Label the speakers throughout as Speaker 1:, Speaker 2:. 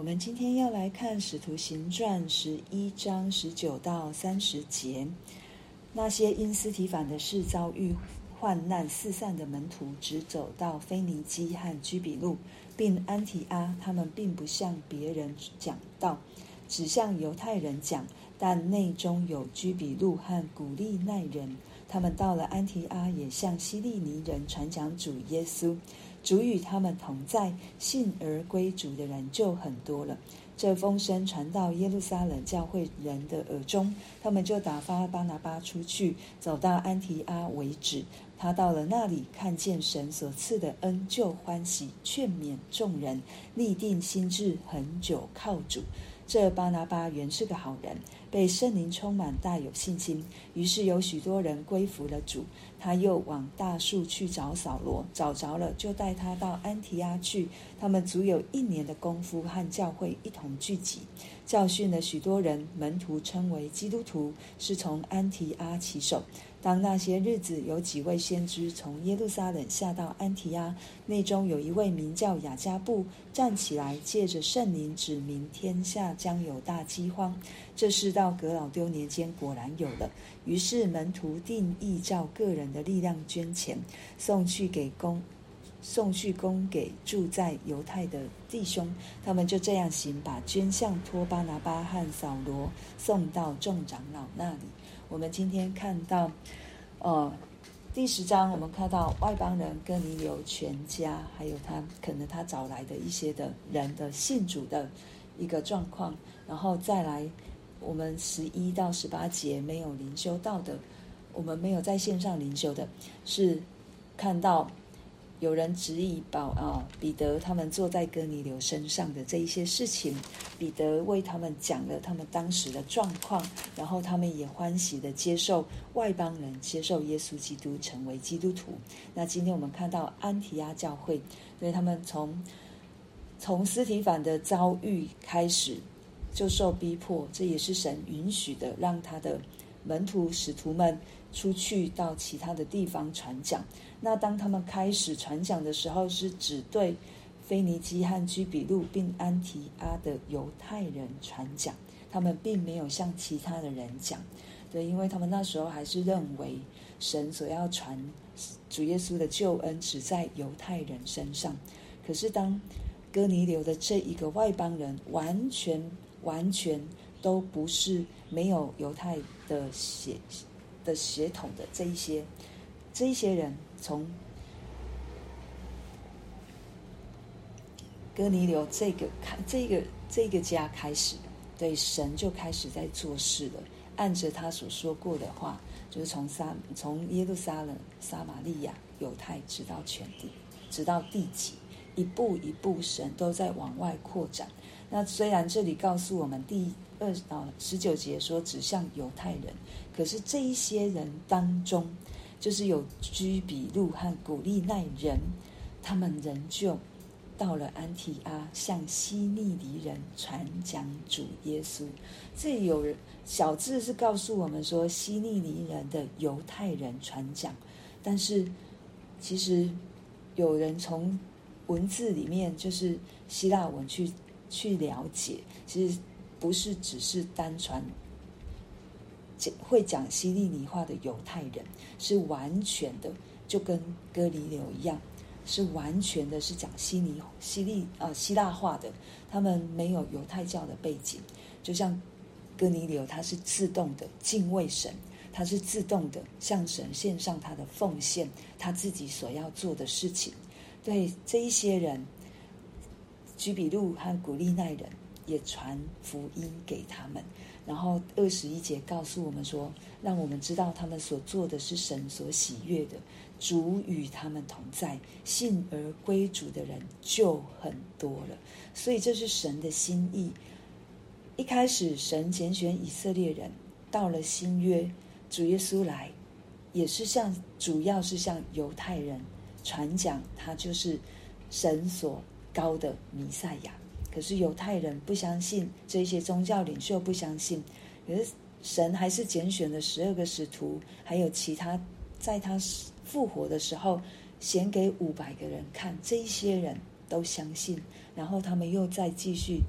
Speaker 1: 我们今天要来看《使徒行传》十一章十九到三十节。那些因斯提反的事遭遇患难四散的门徒，只走到腓尼基和居比路，并安提阿。他们并不向别人讲道，只向犹太人讲。但内中有居比路和古利奈人。他们到了安提阿，也向希利尼人传讲主耶稣。主与他们同在，信而归主的人就很多了。这风声传到耶路撒冷教会人的耳中，他们就打发巴拿巴出去，走到安提阿为止。他到了那里，看见神所赐的恩，就欢喜，劝勉众人，立定心志，恒久靠主。这巴拿巴原是个好人，被圣灵充满，大有信心。于是有许多人归服了主。他又往大树去找扫罗，找着了，就带他到安提阿去。他们足有一年的功夫，和教会一同聚集，教训了许多人。门徒称为基督徒，是从安提阿起手。当那些日子，有几位先知从耶路撒冷下到安提阿，内中有一位名叫雅加布，站起来，借着圣灵指明天下将有大饥荒。这事到革老丢年间果然有了。于是门徒定意照个人的力量捐钱，送去给供，送去供给住在犹太的弟兄。他们就这样行，把捐项托巴拿巴和扫罗送到众长老那里。我们今天看到，呃，第十章，我们看到外邦人跟你有全家，还有他可能他找来的一些的人的信主的一个状况，然后再来，我们十一到十八节没有灵修到的，我们没有在线上灵修的，是看到。有人质疑保啊彼得他们坐在哥尼流身上的这一些事情，彼得为他们讲了他们当时的状况，然后他们也欢喜的接受外邦人接受耶稣基督成为基督徒。那今天我们看到安提阿教会，所以他们从从斯提反的遭遇开始就受逼迫，这也是神允许的，让他的门徒使徒们出去到其他的地方传讲。那当他们开始传讲的时候，是只对腓尼基和居比路并安提阿的犹太人传讲，他们并没有向其他的人讲。对，因为他们那时候还是认为神所要传主耶稣的救恩只在犹太人身上。可是当哥尼流的这一个外邦人，完全完全都不是没有犹太的血的血统的这一些这一些人。从哥尼流这个开这个这个家开始，对神就开始在做事了。按着他所说过的话，就是从撒从耶路撒冷、撒玛利亚、犹太，直到全地，直到地极，一步一步，神都在往外扩展。那虽然这里告诉我们第二到十九节说指向犹太人，可是这一些人当中。就是有居比路和古利奈人，他们仍旧到了安提阿，向希利尼人传讲主耶稣。这有人小字是告诉我们说，希利尼人的犹太人传讲，但是其实有人从文字里面，就是希腊文去去了解，其实不是只是单纯讲。会讲希利尼话的犹太人是完全的，就跟哥尼流一样，是完全的，是讲希尼希利啊希腊话的。他们没有犹太教的背景，就像哥尼流，他是自动的敬畏神，他是自动的向神献上他的奉献，他自己所要做的事情。对这一些人，居比路和古利奈人也传福音给他们。然后二十一节告诉我们说，让我们知道他们所做的是神所喜悦的，主与他们同在，信而归主的人就很多了。所以这是神的心意。一开始神拣选以色列人，到了新约，主耶稣来，也是向主要是向犹太人传讲，他就是神所高的弥赛亚。可是犹太人不相信，这些宗教领袖不相信。可是神还是拣选了十二个使徒，还有其他，在他复活的时候，显给五百个人看。这一些人都相信，然后他们又再继续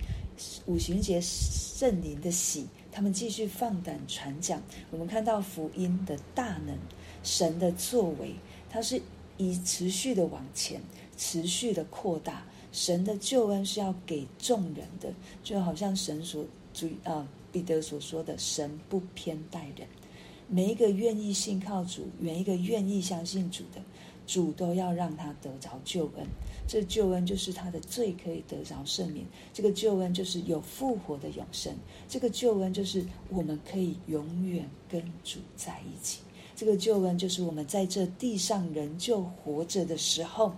Speaker 1: 五旬节圣灵的喜，他们继续放胆传讲。我们看到福音的大能，神的作为，它是以持续的往前，持续的扩大。神的救恩是要给众人的，就好像神所主啊彼得所说的，神不偏待人。每一个愿意信靠主，每一个愿意相信主的，主都要让他得着救恩。这救恩就是他的罪可以得着赦免，这个救恩就是有复活的永生，这个救恩就是我们可以永远跟主在一起。这个救恩就是我们在这地上仍旧活着的时候。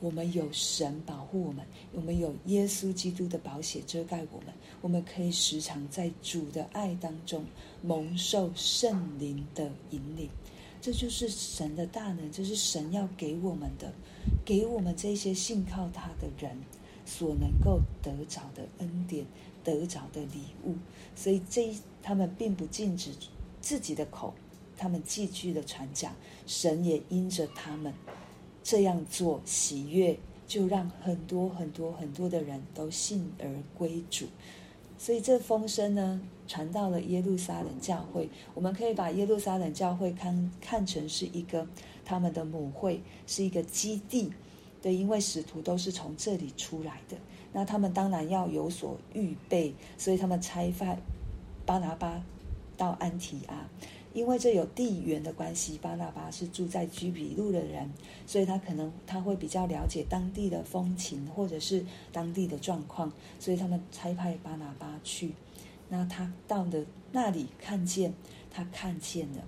Speaker 1: 我们有神保护我们，我们有耶稣基督的宝血遮盖我们，我们可以时常在主的爱当中蒙受圣灵的引领。这就是神的大能，这是神要给我们的，给我们这些信靠他的人所能够得着的恩典，得着的礼物。所以这他们并不禁止自己的口，他们继续的传讲，神也因着他们。这样做喜悦，就让很多很多很多的人都信而归主。所以这风声呢，传到了耶路撒冷教会。我们可以把耶路撒冷教会看看成是一个他们的母会，是一个基地。对，因为使徒都是从这里出来的，那他们当然要有所预备，所以他们拆发巴拿巴到安提阿。因为这有地缘的关系，巴拿巴是住在居比路的人，所以他可能他会比较了解当地的风情或者是当地的状况，所以他们差派巴拿巴去。那他到了那里，看见他看见了，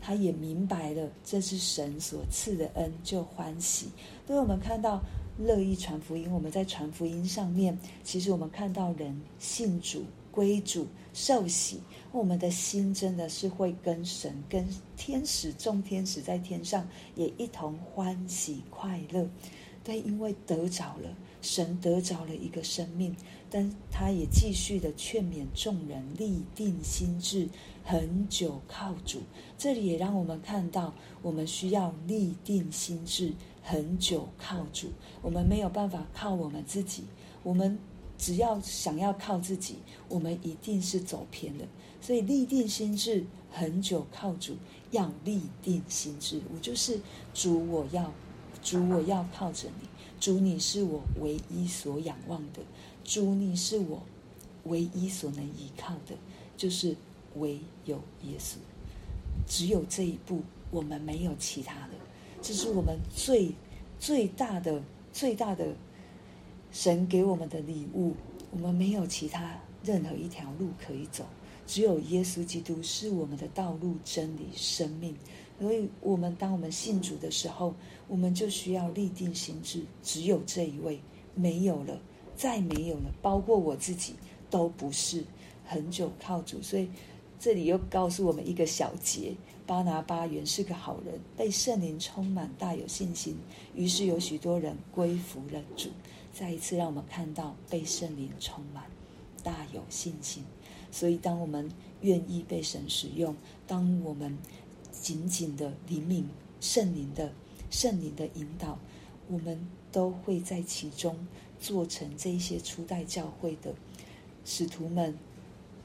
Speaker 1: 他也明白了这是神所赐的恩，就欢喜。所以我们看到乐意传福音，我们在传福音上面，其实我们看到人信主。归主受洗，我们的心真的是会跟神、跟天使、众天使在天上也一同欢喜快乐。对，因为得着了神，得着了一个生命，但他也继续的劝勉众人立定心志，恒久靠主。这里也让我们看到，我们需要立定心志，恒久靠主。我们没有办法靠我们自己，我们。只要想要靠自己，我们一定是走偏的。所以立定心智，恒久靠主，要立定心智。我就是主，我要主，我要靠着你。主，你是我唯一所仰望的。主，你是我唯一所能依靠的，就是唯有耶稣。只有这一步，我们没有其他的。这是我们最最大的最大的。神给我们的礼物，我们没有其他任何一条路可以走，只有耶稣基督是我们的道路、真理、生命。所以，我们当我们信主的时候，我们就需要立定心志，只有这一位，没有了，再没有了，包括我自己都不是恒久靠主。所以，这里又告诉我们一个小节：巴拿巴原是个好人，被圣灵充满，大有信心，于是有许多人归服了主。再一次让我们看到被圣灵充满，大有信心。所以，当我们愿意被神使用，当我们紧紧的灵敏圣灵的圣灵的引导，我们都会在其中做成这一些初代教会的使徒们、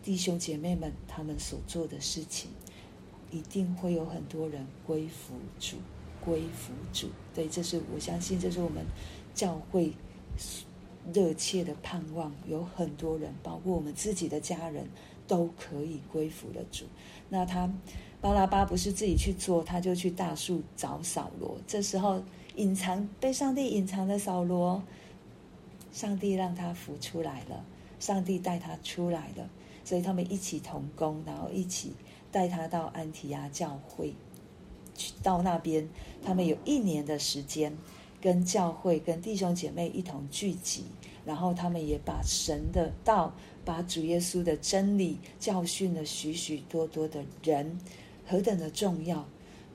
Speaker 1: 弟兄姐妹们他们所做的事情，一定会有很多人归服主，归服主。对，这是我相信，这是我们教会。热切的盼望，有很多人，包括我们自己的家人，都可以归服了主。那他巴拉巴不是自己去做，他就去大树找扫罗。这时候隐藏被上帝隐藏的扫罗，上帝让他浮出来了，上帝带他出来了，所以他们一起同工，然后一起带他到安提阿教会去。到那边，他们有一年的时间。跟教会、跟弟兄姐妹一同聚集，然后他们也把神的道、把主耶稣的真理教训了许许多多的人，何等的重要！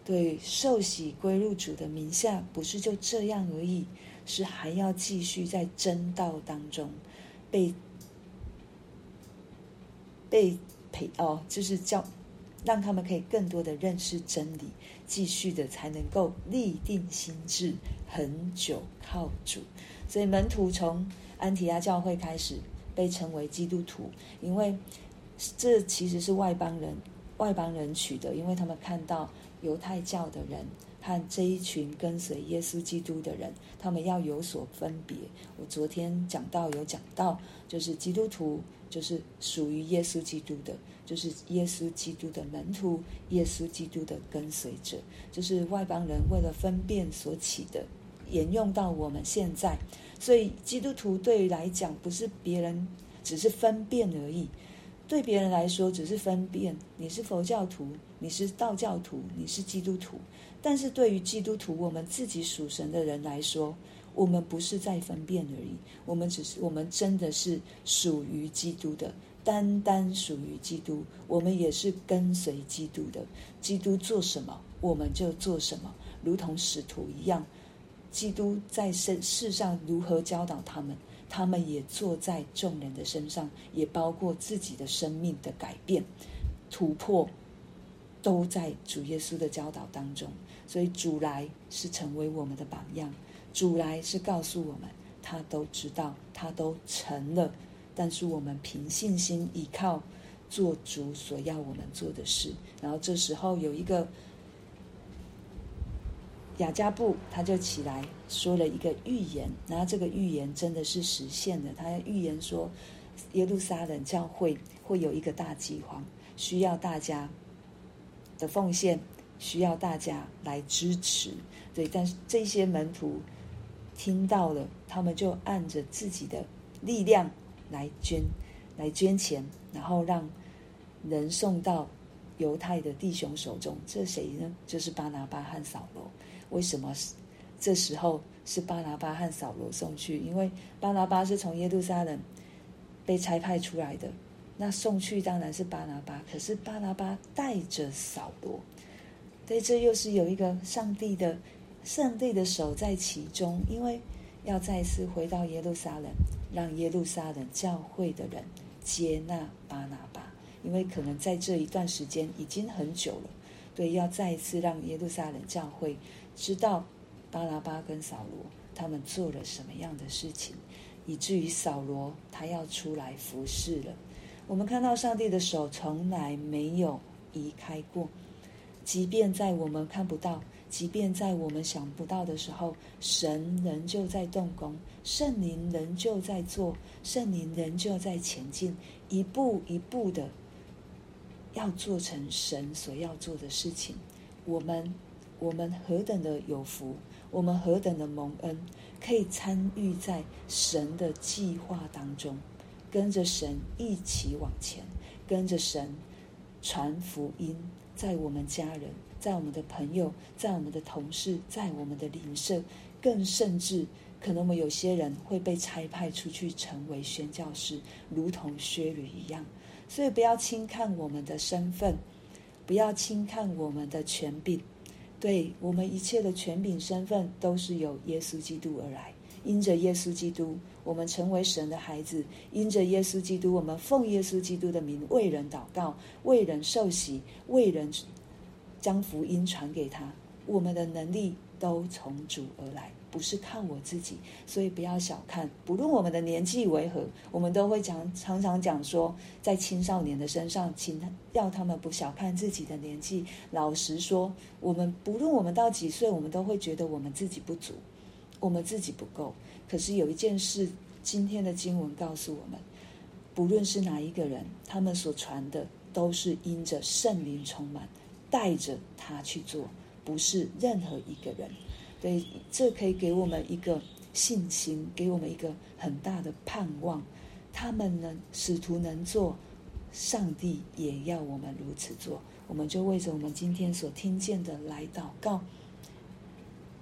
Speaker 1: 对，受洗归入主的名下，不是就这样而已，是还要继续在真道当中被被培哦，就是教。让他们可以更多的认识真理，继续的才能够立定心志，恒久靠主。所以门徒从安提阿教会开始被称为基督徒，因为这其实是外邦人外邦人取的，因为他们看到犹太教的人和这一群跟随耶稣基督的人，他们要有所分别。我昨天讲到有讲到，就是基督徒就是属于耶稣基督的，就是耶稣基督的门徒，耶稣基督的跟随者，就是外邦人为了分辨所起的。沿用到我们现在，所以基督徒对于来讲不是别人，只是分辨而已。对别人来说只是分辨，你是佛教徒，你是道教徒，你是基督徒。但是对于基督徒，我们自己属神的人来说，我们不是在分辨而已，我们只是，我们真的是属于基督的，单单属于基督。我们也是跟随基督的，基督做什么，我们就做什么，如同使徒一样。基督在世世上如何教导他们，他们也做在众人的身上，也包括自己的生命的改变、突破，都在主耶稣的教导当中。所以主来是成为我们的榜样，主来是告诉我们，他都知道，他都成了。但是我们凭信心依靠，做主所要我们做的事。然后这时候有一个。雅加布他就起来说了一个预言，然后这个预言真的是实现了。他预言说，耶路撒冷教会会有一个大饥荒，需要大家的奉献，需要大家来支持。对，但是这些门徒听到了，他们就按着自己的力量来捐，来捐钱，然后让人送到犹太的弟兄手中。这谁呢？就是巴拿巴和扫罗。为什么这时候是巴拿巴和扫罗送去？因为巴拿巴是从耶路撒冷被差派出来的，那送去当然是巴拿巴。可是巴拿巴带着扫罗，对，这又是有一个上帝的上帝的手在其中，因为要再次回到耶路撒冷，让耶路撒冷教会的人接纳巴拿巴，因为可能在这一段时间已经很久了，对，要再一次让耶路撒冷教会。知道巴拿巴跟扫罗他们做了什么样的事情，以至于扫罗他要出来服侍了。我们看到上帝的手从来没有移开过，即便在我们看不到，即便在我们想不到的时候，神仍旧在动工，圣灵仍旧在做，圣灵仍旧在前进，一步一步的要做成神所要做的事情。我们。我们何等的有福，我们何等的蒙恩，可以参与在神的计划当中，跟着神一起往前，跟着神传福音，在我们家人，在我们的朋友，在我们的同事，在我们的邻舍，更甚至可能我们有些人会被差派出去成为宣教师，如同薛吕一样。所以不要轻看我们的身份，不要轻看我们的权柄。对，我们一切的权柄身份都是由耶稣基督而来，因着耶稣基督，我们成为神的孩子；因着耶稣基督，我们奉耶稣基督的名为人祷告，为人受洗，为人将福音传给他。我们的能力都从主而来，不是靠我自己，所以不要小看。不论我们的年纪为何，我们都会讲，常常讲说，在青少年的身上，请他要他们不小看自己的年纪。老实说，我们不论我们到几岁，我们都会觉得我们自己不足，我们自己不够。可是有一件事，今天的经文告诉我们，不论是哪一个人，他们所传的都是因着圣灵充满，带着他去做。不是任何一个人，对，这可以给我们一个信心，给我们一个很大的盼望。他们能使徒能做，上帝也要我们如此做。我们就为着我们今天所听见的来祷告，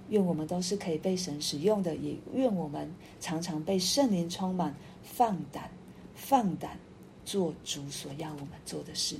Speaker 1: 愿我们都是可以被神使用的，也愿我们常常被圣灵充满，放胆，放胆做主所要我们做的事。